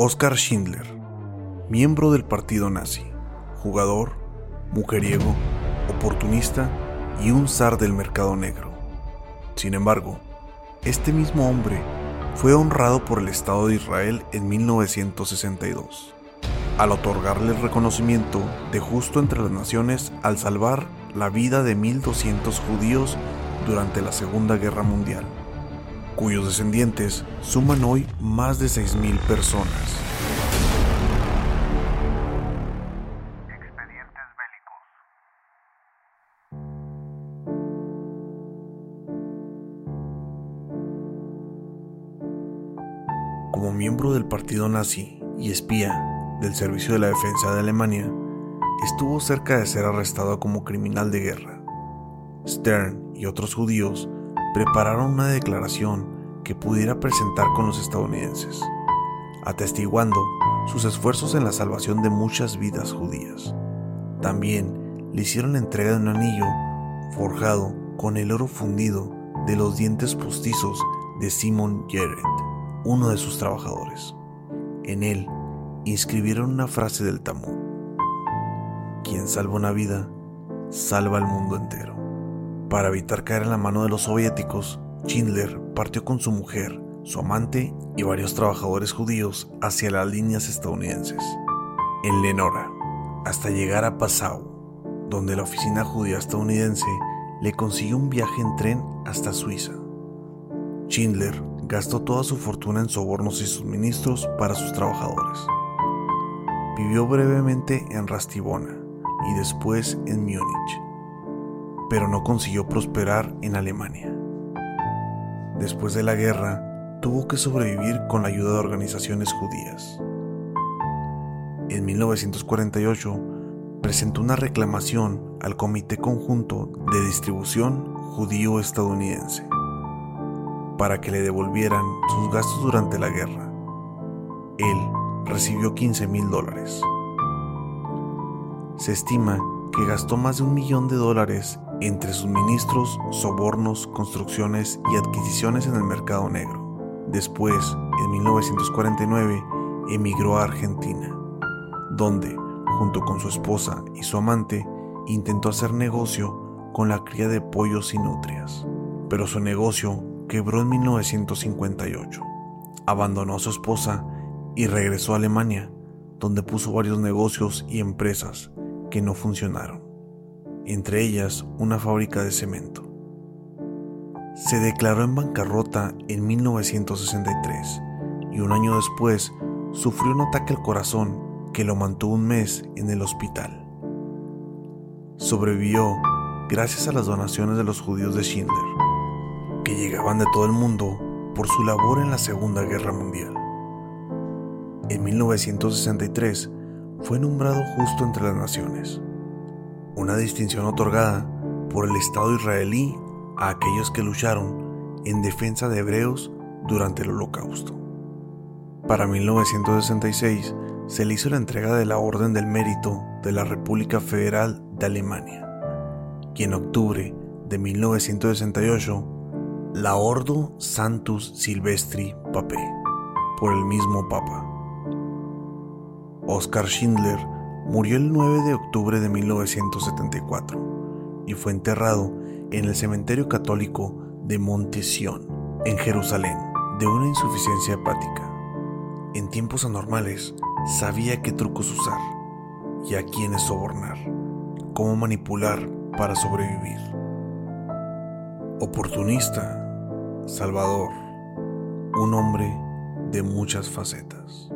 Oskar Schindler, miembro del partido nazi, jugador, mujeriego, oportunista y un zar del mercado negro. Sin embargo, este mismo hombre fue honrado por el Estado de Israel en 1962, al otorgarle el reconocimiento de justo entre las naciones al salvar la vida de 1.200 judíos durante la Segunda Guerra Mundial, cuyos descendientes suman hoy más de 6.000 personas. Como miembro del partido nazi y espía del Servicio de la Defensa de Alemania, estuvo cerca de ser arrestado como criminal de guerra. Stern y otros judíos prepararon una declaración que pudiera presentar con los estadounidenses, atestiguando sus esfuerzos en la salvación de muchas vidas judías. También le hicieron entrega de un anillo forjado con el oro fundido de los dientes postizos de Simon Jarrett, uno de sus trabajadores. En él inscribieron una frase del Talmud. Quien salva una vida, salva al mundo entero. Para evitar caer en la mano de los soviéticos, Schindler partió con su mujer, su amante y varios trabajadores judíos hacia las líneas estadounidenses, en Lenora, hasta llegar a Passau, donde la oficina judía estadounidense le consiguió un viaje en tren hasta Suiza. Schindler gastó toda su fortuna en sobornos y suministros para sus trabajadores. Vivió brevemente en Rastibona y después en Múnich, pero no consiguió prosperar en Alemania. Después de la guerra, tuvo que sobrevivir con la ayuda de organizaciones judías. En 1948, presentó una reclamación al Comité Conjunto de Distribución Judío-Estadounidense para que le devolvieran sus gastos durante la guerra. Él recibió 15 mil dólares. Se estima que gastó más de un millón de dólares entre suministros, sobornos, construcciones y adquisiciones en el mercado negro. Después, en 1949, emigró a Argentina, donde, junto con su esposa y su amante, intentó hacer negocio con la cría de pollos y nutrias. Pero su negocio quebró en 1958. Abandonó a su esposa y regresó a Alemania, donde puso varios negocios y empresas que no funcionaron, entre ellas una fábrica de cemento. Se declaró en bancarrota en 1963 y un año después sufrió un ataque al corazón que lo mantuvo un mes en el hospital. Sobrevivió gracias a las donaciones de los judíos de Schindler, que llegaban de todo el mundo por su labor en la Segunda Guerra Mundial. En 1963 fue nombrado justo entre las naciones, una distinción otorgada por el Estado israelí a aquellos que lucharon en defensa de hebreos durante el Holocausto. Para 1966 se le hizo la entrega de la Orden del Mérito de la República Federal de Alemania, y en octubre de 1968 la Ordo Santus Silvestri Pape por el mismo Papa. Oskar Schindler murió el 9 de octubre de 1974 y fue enterrado en el cementerio católico de Monte Sion, en Jerusalén, de una insuficiencia hepática. En tiempos anormales, sabía qué trucos usar y a quiénes sobornar, cómo manipular para sobrevivir. Oportunista, salvador, un hombre de muchas facetas.